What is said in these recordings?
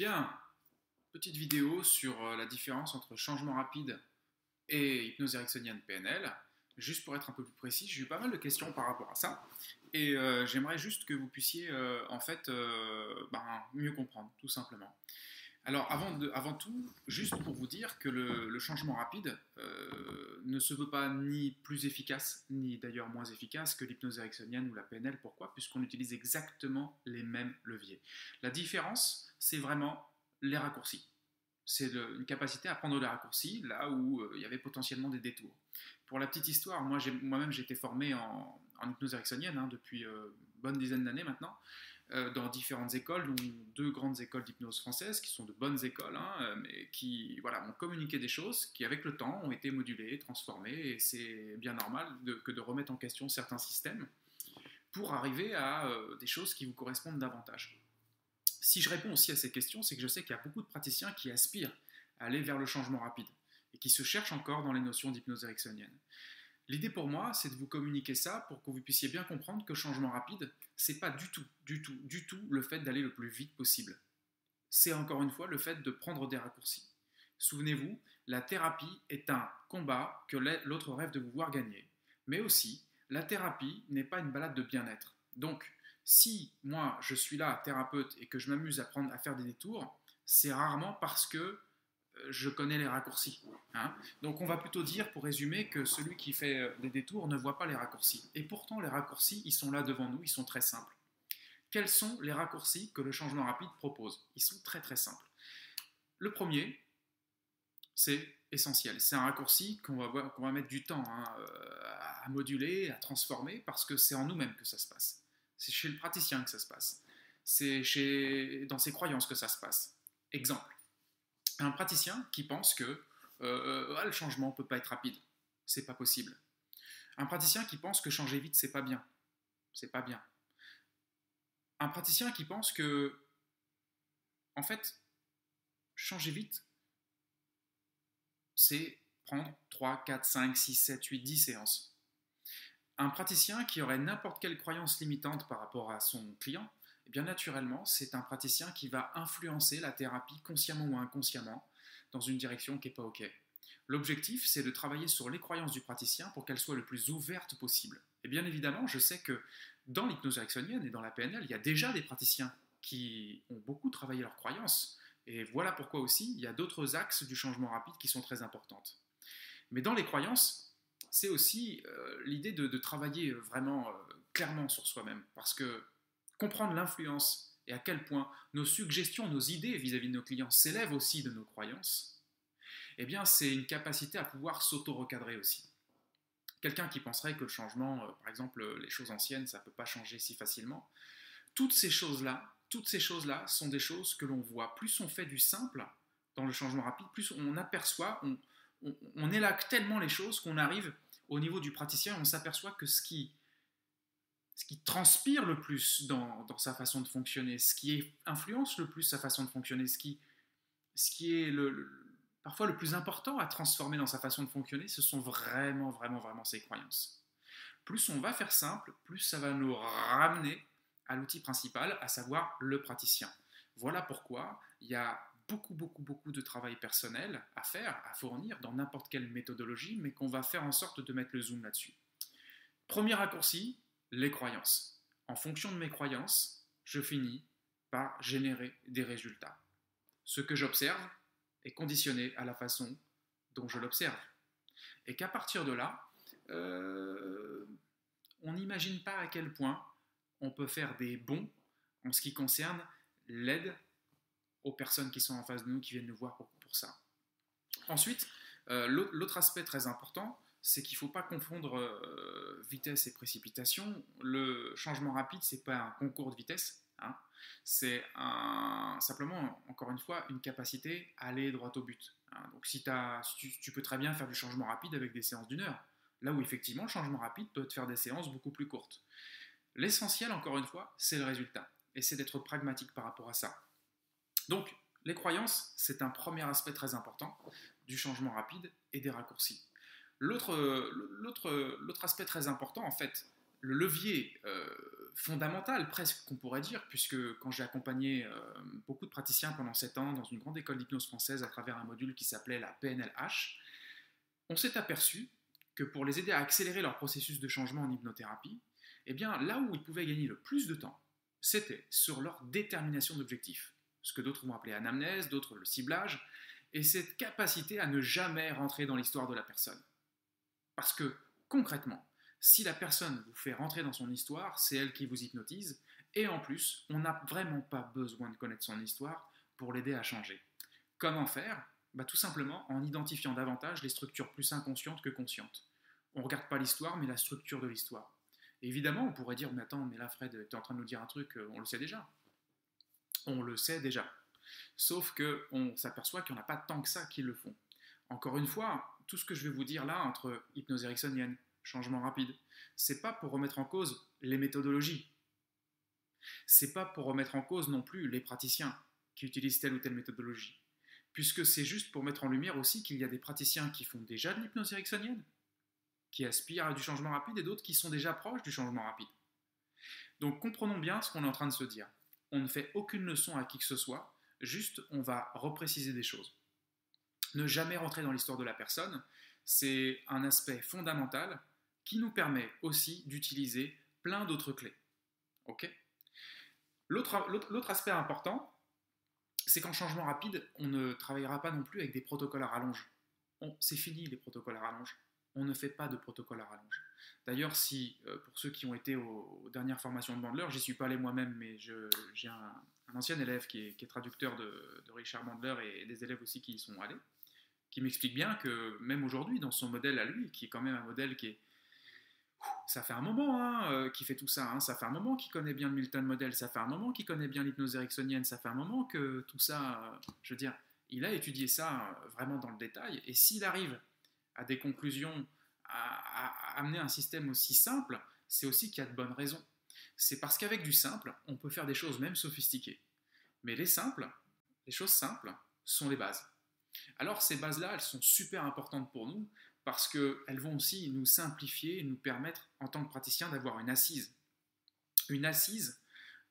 Bien, petite vidéo sur euh, la différence entre changement rapide et hypnose ericksonienne PNL. Juste pour être un peu plus précis, j'ai eu pas mal de questions par rapport à ça. Et euh, j'aimerais juste que vous puissiez euh, en fait ben, mieux comprendre, tout simplement. Alors avant, de, tout, juste pour vous dire que le, changement rapide ne se veut pas ni plus efficace, ni d'ailleurs moins efficace que l'hypnose ericksonienne ou la PNL. Pourquoi? Puisqu'on utilise exactement les mêmes leviers. La différence, c'est vraiment les raccourcis. C'est une capacité à prendre des raccourcis là où euh, il y avait potentiellement des détours. Pour la petite histoire, moi moi-même j'ai été formé en, hypnose ericksonienne hein, depuis euh, bonne dizaine d'années maintenant, euh, dans différentes écoles, dont deux grandes écoles d'hypnose françaises qui sont de bonnes écoles, hein, mais qui voilà, ont communiqué des choses qui avec le temps ont été modulées, transformées, et c'est bien normal que de remettre en question certains systèmes pour arriver à des choses qui vous correspondent davantage si je réponds aussi à ces questions, c'est que je sais qu'il y a beaucoup de praticiens qui aspirent à aller vers le changement rapide et qui se cherchent encore dans les notions d'hypnose ericksonienne. L'idée pour moi, c'est de vous communiquer ça pour que vous puissiez bien comprendre que changement rapide, c'est pas du tout, du tout, du tout le fait d'aller le plus vite possible. C'est encore une fois le fait de prendre des raccourcis. Souvenez-vous, la thérapie est un combat que l'autre rêve de vous voir gagner. Mais aussi, la thérapie n'est pas une balade de bien-être. Donc, si moi je suis là, thérapeute, et que je m'amuse à, prendre, à faire des détours, c'est rarement parce que je connais les raccourcis. Hein. Donc on va plutôt dire, pour résumer, que celui qui fait euh, des détours ne voit pas les raccourcis. Et pourtant, les raccourcis, ils sont là devant nous, ils sont très simples. Quels sont les raccourcis que le changement rapide propose? Ils sont très très simples. Le premier, c'est essentiel. C'est un raccourci qu'on va, mettre du temps hein, euh, à moduler, à transformer, parce que c'est en nous-mêmes que ça se passe. C'est chez le praticien que ça se passe. C'est dans ses croyances que ça se passe. Exemple, un praticien qui pense que euh, ah, le changement ne peut pas être rapide. C'est pas possible. Un praticien qui pense que changer vite, c'est pas bien. C'est pas bien. Un praticien qui pense que, en fait, changer vite, c'est prendre 3, 4, 5, 6, 7, 8, 10 séances un praticien qui aurait n'importe quelle croyance limitante par rapport à son client, eh bien naturellement, c'est un praticien qui va influencer la thérapie consciemment ou inconsciemment dans une direction qui n'est pas OK. L'objectif, c'est de travailler sur les croyances du praticien pour qu'elles soient le plus ouvertes possible. Et bien évidemment, je sais que dans l'hypnose ericksonienne et dans la PNL, il y a déjà des praticiens qui ont beaucoup travaillé leurs croyances. Et voilà pourquoi aussi, il y a d'autres axes du changement rapide qui sont très importantes. Mais dans les croyances, c'est aussi euh, l'idée de, travailler vraiment euh, clairement sur soi-même. Parce que comprendre l'influence et à quel point nos suggestions, nos idées vis-à-vis de nos clients s'élèvent aussi de nos croyances, eh bien, c'est une capacité à pouvoir s'auto-recadrer aussi. Quelqu'un qui penserait que le changement, euh, par exemple, les choses anciennes, ça ne peut pas changer si facilement, toutes ces choses-là, toutes ces choses-là sont des choses que l'on voit. Plus on fait du simple dans le changement rapide, plus on aperçoit, on, on, tellement les choses qu'on arrive au niveau du praticien on s'aperçoit que ce qui, ce qui transpire le plus dans, sa façon de fonctionner, ce qui influence le plus sa façon de fonctionner, ce qui, est parfois le plus important à transformer dans sa façon de fonctionner, ce sont vraiment, vraiment, vraiment ses croyances. Plus on va faire simple, plus ça va nous ramener à l'outil principal, à savoir le praticien. Voilà pourquoi il y a beaucoup, beaucoup, beaucoup de travail personnel à faire, à fournir dans n'importe quelle méthodologie, mais qu'on va faire en sorte de mettre le zoom là-dessus. Premier raccourci, les croyances. En fonction de mes croyances, je finis par générer des résultats. Ce que j'observe est conditionné à la façon dont je l'observe. Et qu'à partir de là, euh, on n'imagine pas à quel point on peut faire des bons en ce qui concerne l'aide aux personnes qui sont en face de nous, qui viennent nous voir pour, ça. Ensuite, euh, l'autre aspect très important, c'est qu'il ne faut pas confondre euh, vitesse et précipitation. Le changement rapide, ce n'est pas un concours de vitesse, hein. c'est simplement, encore une fois, une capacité à aller droit au but. Hein. Donc si, tu, tu, peux très bien faire du changement rapide avec des séances d'une heure, là où effectivement le changement rapide peut te faire des séances beaucoup plus courtes. L'essentiel, encore une fois, c'est le résultat, et c'est d'être pragmatique par rapport à ça. Donc, les croyances, c'est un premier aspect très important du changement rapide et des raccourcis. L'autre aspect très important, en fait, le levier euh, fondamental, presque qu'on pourrait dire, puisque quand j'ai accompagné euh, beaucoup de praticiens pendant 7 ans dans une grande école d'hypnose française à travers un module qui s'appelait la PNLH, on s'est aperçu que pour les aider à accélérer leur processus de changement en hypnothérapie, eh bien là où ils pouvaient gagner le plus de temps, c'était sur leur détermination d'objectif, ce que d'autres vont appeler anamnèse, d'autres le ciblage, et cette capacité à ne jamais rentrer dans l'histoire de la personne. Parce que concrètement, si la personne vous fait rentrer dans son histoire, c'est elle qui vous hypnotise, et en plus, on n'a vraiment pas besoin de connaître son histoire pour l'aider à changer. Comment faire? Bah, Tout simplement en identifiant davantage les structures plus inconscientes que conscientes. On ne regarde pas l'histoire, mais la structure de l'histoire. Évidemment, on pourrait dire, mais attends, mais là Fred, tu en train de nous dire un truc, euh, on le sait déjà. On le sait déjà. Sauf qu'on s'aperçoit qu'il n'y en a pas tant que ça qui le font. Encore une fois, tout ce que je vais vous dire là, entre hypnose ericksonienne, changement rapide. C'est pas pour remettre en cause les méthodologies. C'est pas pour remettre en cause non plus les praticiens qui utilisent telle ou telle méthodologie. Puisque c'est juste pour mettre en lumière aussi qu'il y a des praticiens qui font déjà de l'hypnose ericksonienne, qui aspirent à du changement rapide, et d'autres qui sont déjà proches du changement rapide. Donc comprenons bien ce qu'on est en train de se dire. On ne fait aucune leçon à qui que ce soit, juste on va repréciser des choses. Ne jamais rentrer dans l'histoire de la personne, c'est un aspect fondamental qui nous permet aussi d'utiliser plein d'autres clés. L'autre aspect important, c'est qu'en changement rapide, on ne travaillera pas non plus avec des protocoles à rallonge. C'est fini les protocoles à rallonge. On ne fait pas de protocole à rallonge. D'ailleurs, si euh, pour ceux qui ont été aux, dernières formations de Bandler, j'y suis pas allé moi-même, mais j'ai un, ancien élève qui est, traducteur de, Richard Bandler et des élèves aussi qui y sont allés, qui m'explique bien que même aujourd'hui, dans son modèle à lui, qui est quand même un modèle qui est ça fait un moment hein, euh, qu'il fait tout ça, hein. ça fait un moment qu'il connaît bien le Milton Model, ça fait un moment qu'il connaît bien l'hypnose ericksonienne, ça fait un moment que tout ça, euh, je veux dire, il a étudié ça euh, vraiment dans le détail, et s'il arrive à des conclusions, à, amener un système aussi simple, c'est aussi qu'il y a de bonnes raisons. C'est parce qu'avec du simple, on peut faire des choses même sophistiquées. Mais les simples, les choses simples, sont les bases. Alors ces bases-là, elles sont super importantes pour nous parce qu'elles vont aussi nous simplifier et nous permettre, en tant que praticien, d'avoir une assise. Une assise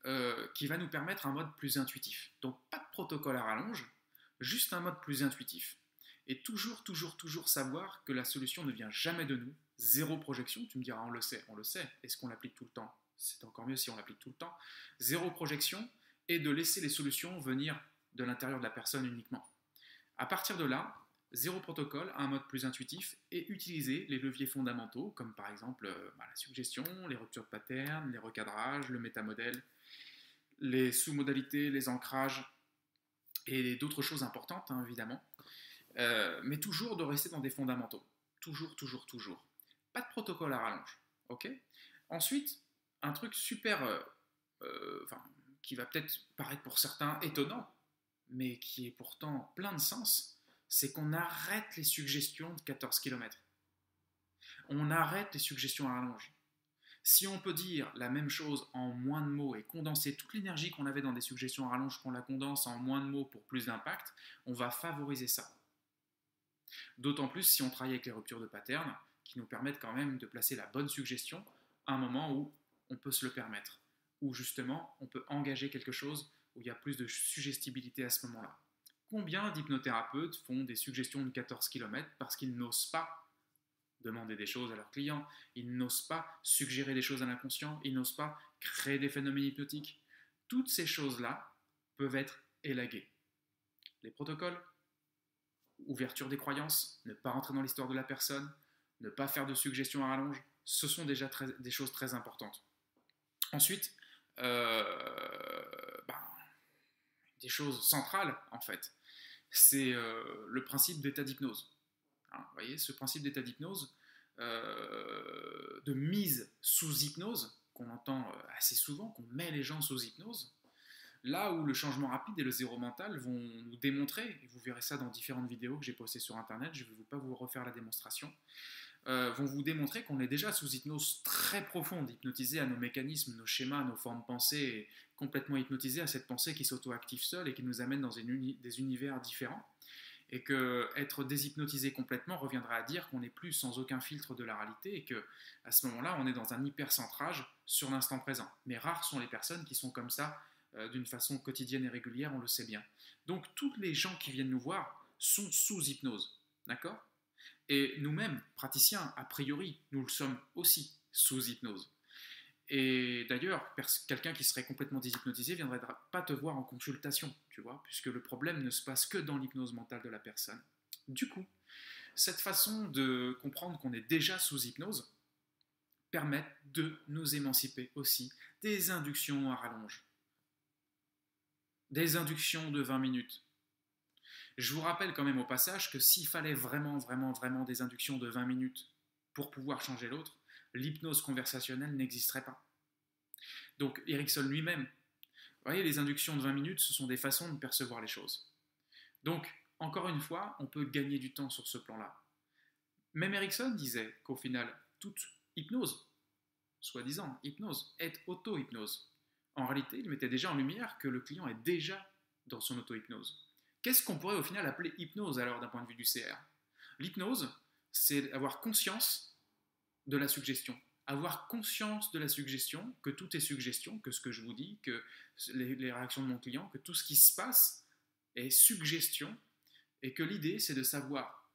euh, qui va nous permettre un mode plus intuitif. Donc pas de protocole à rallonge, juste un mode plus intuitif. Et toujours, toujours, toujours savoir que la solution ne vient jamais de nous. Zéro projection, tu me diras, on le sait, on le sait. Est-ce qu'on l'applique tout le temps? C'est encore mieux si on l'applique tout le temps. Zéro projection et de laisser les solutions venir de l'intérieur de la personne uniquement. À partir de là, zéro protocole, un mode plus intuitif et utiliser les leviers fondamentaux comme par exemple euh, bah, la suggestion, les ruptures de pattern, les recadrages, le métamodèle, les sous-modalités, les ancrages et d'autres choses importantes hein, évidemment. Euh, mais toujours de rester dans des fondamentaux. Toujours, toujours, toujours. Pas de protocole à rallonge. Ensuite, un truc super, euh, qui va peut-être paraître pour certains étonnant, mais qui est pourtant plein de sens, c'est qu'on arrête les suggestions de 14 km. On arrête les suggestions à rallonge. Si on peut dire la même chose en moins de mots et condenser toute l'énergie qu'on avait dans des suggestions à rallonge, qu'on la condense en moins de mots pour plus d'impact, on va favoriser ça. D'autant plus si on travaille avec les ruptures de pattern, qui nous permettent quand même de placer la bonne suggestion à un moment où on peut se le permettre, où justement on peut engager quelque chose où il y a plus de suggestibilité à ce moment-là. Combien d'hypnothérapeutes font des suggestions de 14 km parce qu'ils n'osent pas demander des choses à leurs clients, ils n'osent pas suggérer des choses à l'inconscient, ils n'osent pas créer des phénomènes hypnotiques? Toutes ces choses-là peuvent être élaguées. Les protocoles, ouverture des croyances, ne pas rentrer dans l'histoire de la personne, ne pas faire de suggestions à rallonge, ce sont déjà des choses très importantes. Ensuite, euh, ben, des choses centrales en fait c'est euh, le principe d'état d'hypnose. Hein, vous voyez, ce principe d'état d'hypnose, euh, de mise sous hypnose, qu'on entend euh, assez souvent, qu'on met les gens sous hypnose, là où le changement rapide et le zéro mental vont nous démontrer, et vous verrez ça dans différentes vidéos que j'ai postées sur Internet, je ne vais pas vous refaire la démonstration, euh, vont vous démontrer qu'on est déjà sous hypnose très profonde, hypnotisé à nos mécanismes, nos schémas, nos formes pensées, complètement hypnotisé à cette pensée qui s'auto-active seule et qui nous amène dans des univers différents. et que être déshypnotisé complètement reviendrait à dire qu'on n'est plus sans aucun filtre de la réalité et que à ce moment-là, on est dans un hypercentrage sur l'instant présent. Mais rares sont les personnes qui sont comme ça d'une façon quotidienne et régulière, on le sait bien. Donc tous les gens qui viennent nous voir sont sous hypnose, d'accord? Et nous-mêmes, praticiens, a priori, nous le sommes aussi sous hypnose. Et d'ailleurs, quelqu'un qui serait complètement déshypnotisé viendrait pas te voir en consultation, tu vois, puisque le problème ne se passe que dans l'hypnose mentale de la personne. Du coup, cette façon de comprendre qu'on est déjà sous hypnose permet de nous émanciper aussi des inductions à rallonge, des inductions de 20 minutes. Je vous rappelle quand même au passage que s'il fallait vraiment, vraiment, vraiment des inductions de 20 minutes pour pouvoir changer l'autre, l'hypnose conversationnelle n'existerait pas. Donc Erickson lui-même, vous voyez, les inductions de 20 minutes, ce sont des façons de percevoir les choses. Donc, encore une fois, on peut gagner du temps sur ce plan-là. Même Erickson disait qu'au final, toute hypnose, soi-disant hypnose, est auto-hypnose. En réalité, il mettait déjà en lumière que le client est déjà dans son auto-hypnose. Qu'est-ce qu'on pourrait au final appeler hypnose alors d'un point de vue du CR L'hypnose, c'est avoir conscience de la suggestion. Avoir conscience de la suggestion, que tout est suggestion, que ce que je vous dis, que les, réactions de mon client, que tout ce qui se passe est suggestion, et que l'idée, c'est de savoir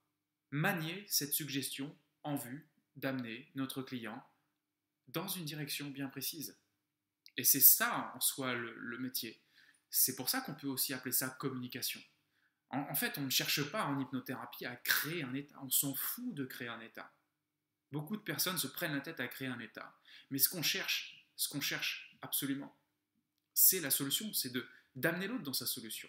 manier cette suggestion en vue d'amener notre client dans une direction bien précise. Et c'est ça en soi le, métier. C'est pour ça qu'on peut aussi appeler ça communication. en, fait, on ne cherche pas en hypnothérapie à créer un état, on s'en fout de créer un état. Beaucoup de personnes se prennent la tête à créer un état. Mais ce qu'on cherche, ce qu'on cherche absolument, c'est la solution, c'est de d'amener l'autre dans sa solution.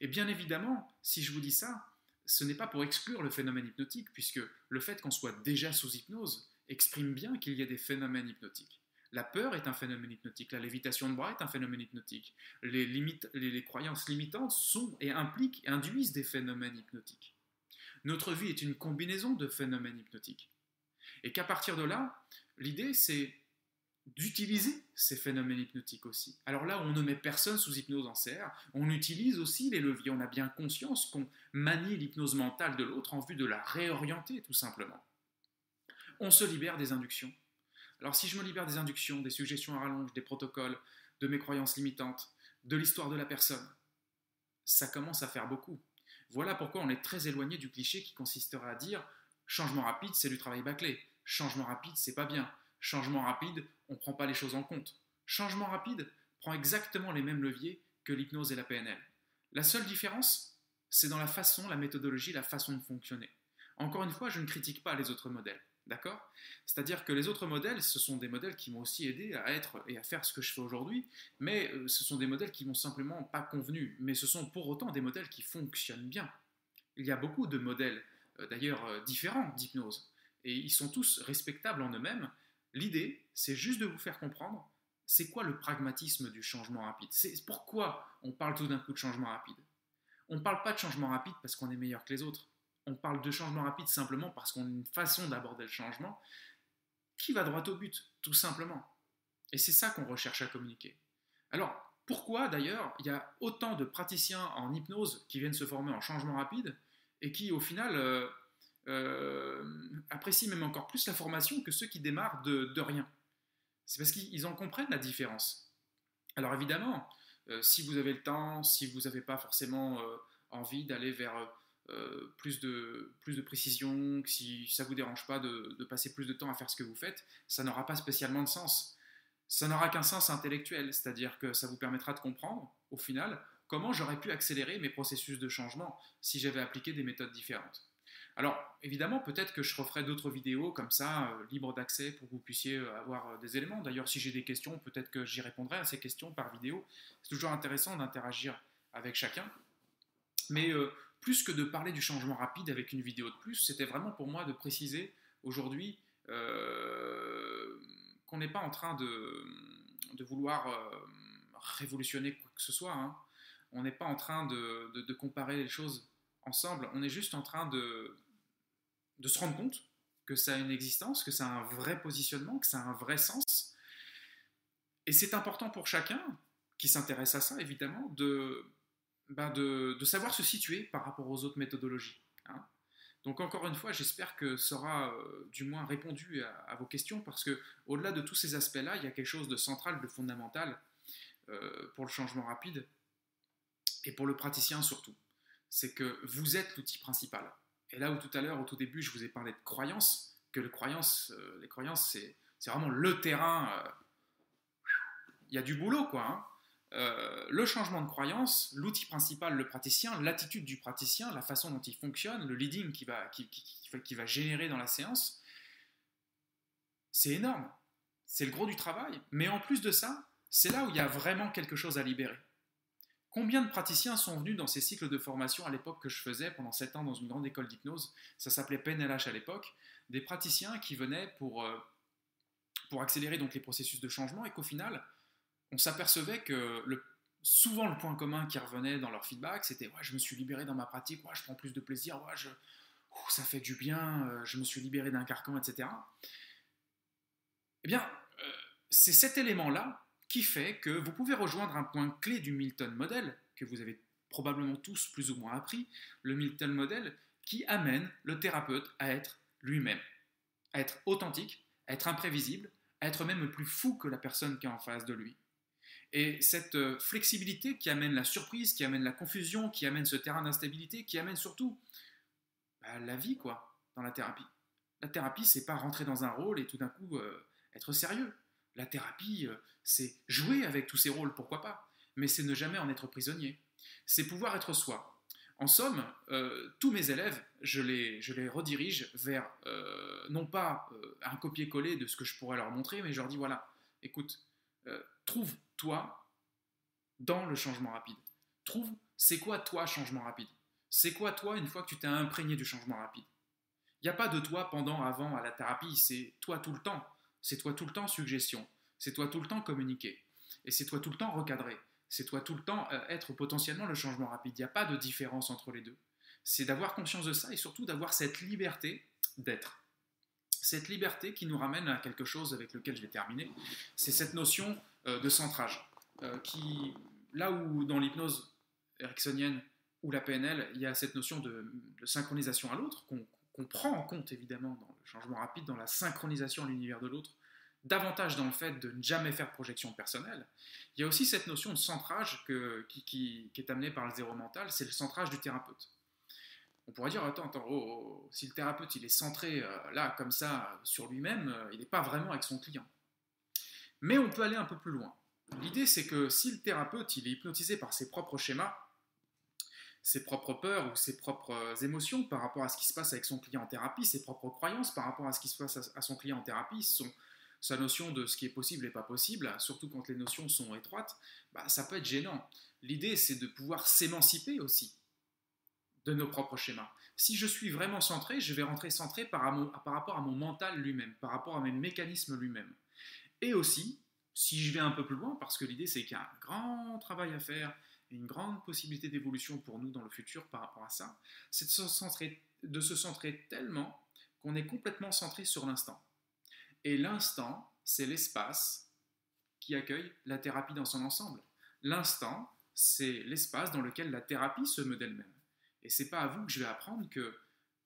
Et bien évidemment, si je vous dis ça, ce n'est pas pour exclure le phénomène hypnotique, puisque le fait qu'on soit déjà sous hypnose exprime bien qu'il y a des phénomènes hypnotiques. La peur est un phénomène hypnotique, la lévitation de bras est un phénomène hypnotique, les, croyances limitantes sont et impliquent et induisent des phénomènes hypnotiques. Notre vie est une combinaison de phénomènes hypnotiques. Et qu'à partir de là, l'idée, c'est d'utiliser ces phénomènes hypnotiques aussi. Alors là, on ne met personne sous hypnose en CR, on utilise aussi les leviers, on a bien conscience qu'on manie l'hypnose mentale de l'autre en vue de la réorienter tout simplement. On se libère des inductions. Alors si je me libère des inductions, des suggestions à rallonge, des protocoles, de mes croyances limitantes, de l'histoire de la personne, ça commence à faire beaucoup. Voilà pourquoi on est très éloigné du cliché qui consisterait à dire changement rapide, c'est du travail bâclé. Changement rapide, c'est pas bien. Changement rapide, on ne prend pas les choses en compte. Changement rapide prend exactement les mêmes leviers que l'hypnose et la PNL. La seule différence, c'est dans la façon, la méthodologie, la façon de fonctionner. Encore une fois, je ne critique pas les autres modèles. D'accord? C'est-à-dire que les autres modèles, ce sont des modèles qui m'ont aussi aidé à être et à faire ce que je fais aujourd'hui, mais euh, ce sont des modèles qui m'ont simplement pas convenu. Mais ce sont pour autant des modèles qui fonctionnent bien. Il y a beaucoup de modèles, euh, d'ailleurs euh, différents d'hypnose et ils sont tous respectables en eux-mêmes. L'idée, c'est juste de vous faire comprendre c'est quoi le pragmatisme du changement rapide? C'est pourquoi on parle tout d'un coup de changement rapide? On ne parle pas de changement rapide parce qu'on est meilleur que les autres. On parle de changement rapide simplement parce qu'on a une façon d'aborder le changement qui va droit au but, tout simplement. Et c'est ça qu'on recherche à communiquer. Alors, pourquoi d'ailleurs il y a autant de praticiens en hypnose qui viennent se former en changement rapide et qui au final euh, euh, apprécient même encore plus la formation que ceux qui démarrent de, rien? C'est parce qu'ils en comprennent la différence. Alors évidemment, euh, si vous avez le temps, si vous n'avez pas forcément envie d'aller vers plus, de, plus de précision, si ça ne vous dérange pas de, de, passer plus de temps à faire ce que vous faites, ça n'aura pas spécialement de sens. Ça n'aura qu'un sens intellectuel, c'est-à-dire que ça vous permettra de comprendre, au final, comment j'aurais pu accélérer mes processus de changement si j'avais appliqué des méthodes différentes. Alors, évidemment, peut-être que je referai d'autres vidéos comme ça, euh, libres d'accès, pour que vous puissiez euh, avoir euh, des éléments. D'ailleurs, si j'ai des questions, peut-être que j'y répondrai à ces questions par vidéo. C'est toujours intéressant d'interagir avec chacun. Mais plus que de parler du changement rapide avec une vidéo de plus, c'était vraiment pour moi de préciser aujourd'hui qu'on n'est pas en train de, vouloir révolutionner quoi que ce soit. Hein. On n'est pas en train de comparer les choses ensemble. On est juste en train de de se rendre compte que ça a une existence, que ça a un vrai positionnement, que ça a un vrai sens. Et c'est important pour chacun qui s'intéresse à ça, évidemment, de bah, de, savoir se situer par rapport aux autres méthodologies. Hein. Donc encore une fois, j'espère que ça aura euh, du moins répondu à, vos questions, parce que au-delà de tous ces aspects-là, il y a quelque chose de central, de fondamental euh, pour le changement rapide, et pour le praticien surtout. C'est que vous êtes l'outil principal. Et là où tout à l'heure, au tout début, je vous ai parlé de croyances, que les croyances, euh, les croyances, c'est vraiment le terrain. Il y a du boulot, quoi. Hein. Euh, le changement de croyance, l'outil principal, le praticien, l'attitude du praticien, la façon dont il fonctionne, le leading qui va, qui, va générer dans la séance, c'est énorme. C'est le gros du travail. Mais en plus de ça, c'est là où il y a vraiment quelque chose à libérer. Combien de praticiens sont venus dans ces cycles de formation à l'époque que je faisais pendant 7 ans dans une grande école d'hypnose? Ça s'appelait PNLH à l'époque. Des praticiens qui venaient pour, euh, pour accélérer donc les processus de changement et qu'au final, on s'apercevait que souvent le point commun qui revenait dans leur feedback, c'était ouais, je me suis libéré dans ma pratique, ouais, je prends plus de plaisir, ouais, je, ça fait du bien, euh, je me suis libéré d'un carcan, etc. Eh bien, euh, c'est cet élément-là qui fait que vous pouvez rejoindre un point clé du Milton Model, que vous avez probablement tous plus ou moins appris, le Milton Model, qui amène le thérapeute à être lui-même, à être authentique, à être imprévisible, à être même plus fou que la personne qui est en face de lui. Et cette euh, flexibilité qui amène la surprise, qui amène la confusion, qui amène ce terrain d'instabilité, qui amène surtout bah, la vie, quoi, dans la thérapie. La thérapie, c'est pas rentrer dans un rôle et tout d'un coup euh, être sérieux. La thérapie, euh, c'est jouer avec tous ces rôles, pourquoi pas, mais c'est ne jamais en être prisonnier. C'est pouvoir être soi. En somme, tous mes élèves, je les, je les redirige vers non pas un copier-coller de ce que je pourrais leur montrer, mais je leur dis voilà, écoute, trouve toi dans le changement rapide. Trouve, c'est quoi toi changement rapide? C'est quoi toi une fois que tu t'es imprégné du changement rapide? Il n'y a pas de toi pendant, avant, à la thérapie, c'est toi tout le temps. C'est toi tout le temps suggestion. C'est toi tout le temps communiquer. Et c'est toi tout le temps recadrer. C'est toi tout le temps euh, être potentiellement le changement rapide. Il n'y a pas de différence entre les deux. C'est d'avoir conscience de ça et surtout d'avoir cette liberté d'être. Cette liberté qui nous ramène à quelque chose avec lequel je vais terminer, c'est cette notion euh, de centrage, euh, qui, là où dans l'hypnose ericksonienne ou la PNL, il y a cette notion de, synchronisation à l'autre, qu'on prend en compte évidemment dans le changement rapide, dans la synchronisation à l'univers de l'autre, davantage dans le fait de ne jamais faire projection personnelle. Il y a aussi cette notion de centrage qui, est amenée par le zéro mental, c'est le centrage du thérapeute. On pourrait dire, attends, attends, oh, oh, si le thérapeute il est centré euh, là, comme ça, sur lui-même, il n'est pas vraiment avec son client. Mais on peut aller un peu plus loin. L'idée, c'est que si le thérapeute il est hypnotisé par ses propres schémas, ses propres peurs ou ses propres émotions par rapport à ce qui se passe avec son client en thérapie, ses propres croyances par rapport à ce qui se passe à son client en thérapie, son, sa notion de ce qui est possible et pas possible, surtout quand les notions sont étroites, bah, ça peut être gênant. L'idée, c'est de pouvoir s'émanciper aussi de nos propres schémas. Si je suis vraiment centré, je vais rentrer centré par, rapport à mon mental lui-même, par rapport à mes mécanismes lui-même. Et aussi, si je vais un peu plus loin, parce que l'idée c'est qu'il y a un grand travail à faire une grande possibilité d'évolution pour nous dans le futur par rapport à ça, c'est de se centrer, de se centrer tellement qu'on est complètement centré sur l'instant. Et l'instant, c'est l'espace qui accueille la thérapie dans son ensemble. L'instant, c'est l'espace dans lequel la thérapie se meut d'elle-même. Et c'est pas à vous que je vais apprendre que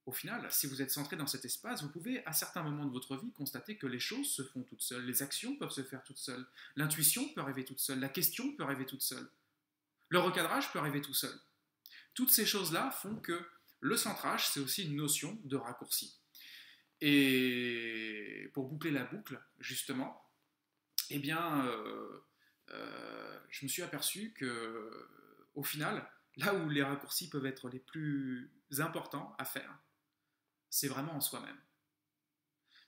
au final, si vous êtes centré dans cet espace, vous pouvez à certains moments de votre vie constater que les choses se font toutes seules, les actions peuvent se faire toutes seules, l'intuition peut arriver toute seule, la question peut arriver toute seule, le recadrage peut arriver tout seul. Toutes ces choses-là font que le centrage, c'est aussi une notion de raccourci. Et pour boucler la boucle, justement, eh bien, euh, euh, je me suis aperçu que, au final, là où les raccourcis peuvent être les plus importants à faire, c'est vraiment en soi-même.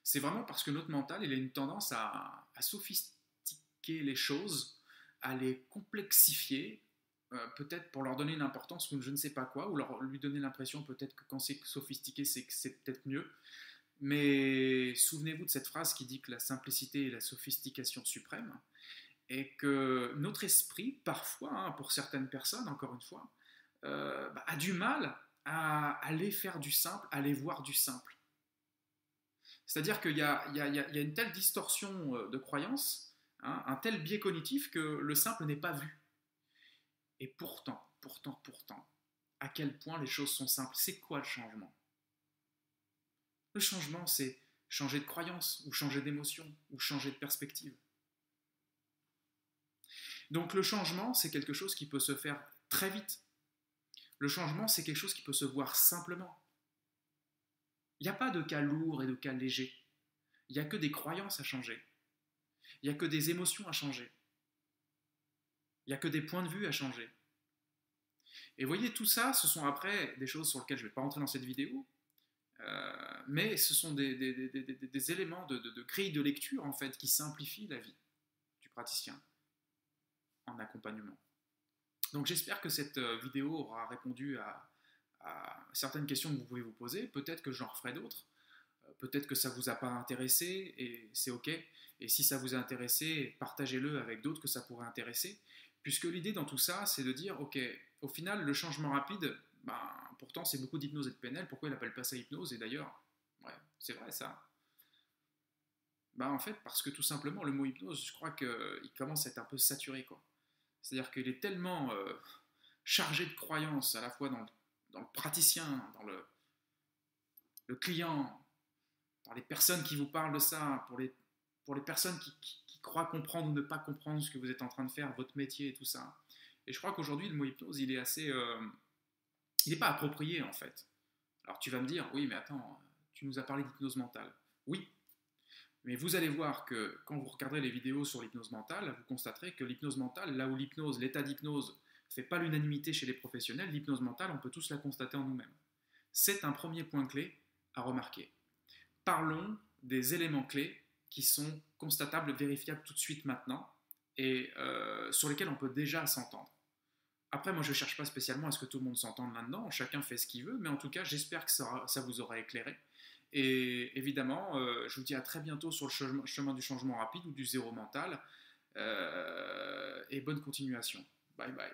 C'est vraiment parce que notre mental, il a une tendance à, sophistiquer les choses, à les complexifier, euh, peut-être pour leur donner une importance ou je ne sais pas quoi, ou leur, lui donner l'impression peut-être que quand c'est sophistiqué, c'est peut-être mieux. Mais souvenez-vous de cette phrase qui dit que la simplicité est la sophistication suprême, et que notre esprit, parfois, hein, pour certaines personnes, encore une fois, euh, bah, a du mal à aller faire du simple, à aller voir du simple. C'est-à-dire qu'il y, a une telle distorsion euh, de croyance, hein, un tel biais cognitif que le simple n'est pas vu. Et pourtant, pourtant, pourtant, à quel point les choses sont simples. C'est quoi le changement? Le changement, c'est changer de croyance, ou changer d'émotion, ou changer de perspective. Donc le changement, c'est quelque chose qui peut se faire très vite. Le changement, c'est quelque chose qui peut se voir simplement. Il n'y a pas de cas lourd et de cas léger. Il n'y a que des croyances à changer. Il n'y a que des émotions à changer. Il n'y a que des points de vue à changer. Et voyez, tout ça, ce sont après des choses sur lesquelles je ne vais pas rentrer dans cette vidéo, euh, mais ce sont des, éléments de, de, grille de lecture, en fait, qui simplifient la vie du praticien en accompagnement. Donc j'espère que cette euh, vidéo aura répondu à, certaines questions que vous pouvez vous poser. Peut-être que j'en referai d'autres. Euh, peut-être que ça ne vous a pas intéressé et c'est OK. Et si ça vous a intéressé, partagez-le avec d'autres que ça pourrait intéresser. Puisque l'idée dans tout ça, c'est de dire, OK, au final, le changement rapide, ben, pourtant c'est beaucoup d'hypnose et de PNL, pourquoi il n'appelle pas ça hypnose Et d'ailleurs, ouais, c'est vrai ça. Ben, en fait, parce que tout simplement, le mot hypnose, je crois qu'il commence à être un peu saturé. quoi. C'est-à-dire qu'il est tellement euh, chargé de croyances, à la fois dans le, praticien, dans le, client, dans les personnes qui vous parlent de ça, pour les, pour les personnes qui, croient comprendre ou ne pas comprendre ce que vous êtes en train de faire, votre métier et tout ça. Et je crois qu'aujourd'hui, le mot hypnose, il est assez... Euh, il n'est pas approprié, en fait. Alors tu vas me dire, oui, mais attends, tu nous as parlé d'hypnose mentale. Oui, mais vous allez voir que quand vous regarderez les vidéos sur l'hypnose mentale, vous constaterez que l'hypnose mentale, là où l'hypnose, l'état d'hypnose, ne fait pas l'unanimité chez les professionnels, l'hypnose mentale, on peut tous la constater en nous-mêmes. C'est un premier point clé à remarquer. Parlons des éléments clés qui sont constatables, vérifiables tout de suite maintenant, et euh, sur lesquels on peut déjà s'entendre. Après, moi, je ne cherche pas spécialement à ce que tout le monde s'entende là-dedans, chacun fait ce qu'il veut, mais en tout cas, j'espère que ça vous aura éclairé. Et évidemment, euh, je vous dis à très bientôt sur le chemin du changement rapide ou du zéro mental. Euh, et bonne continuation. Bye bye.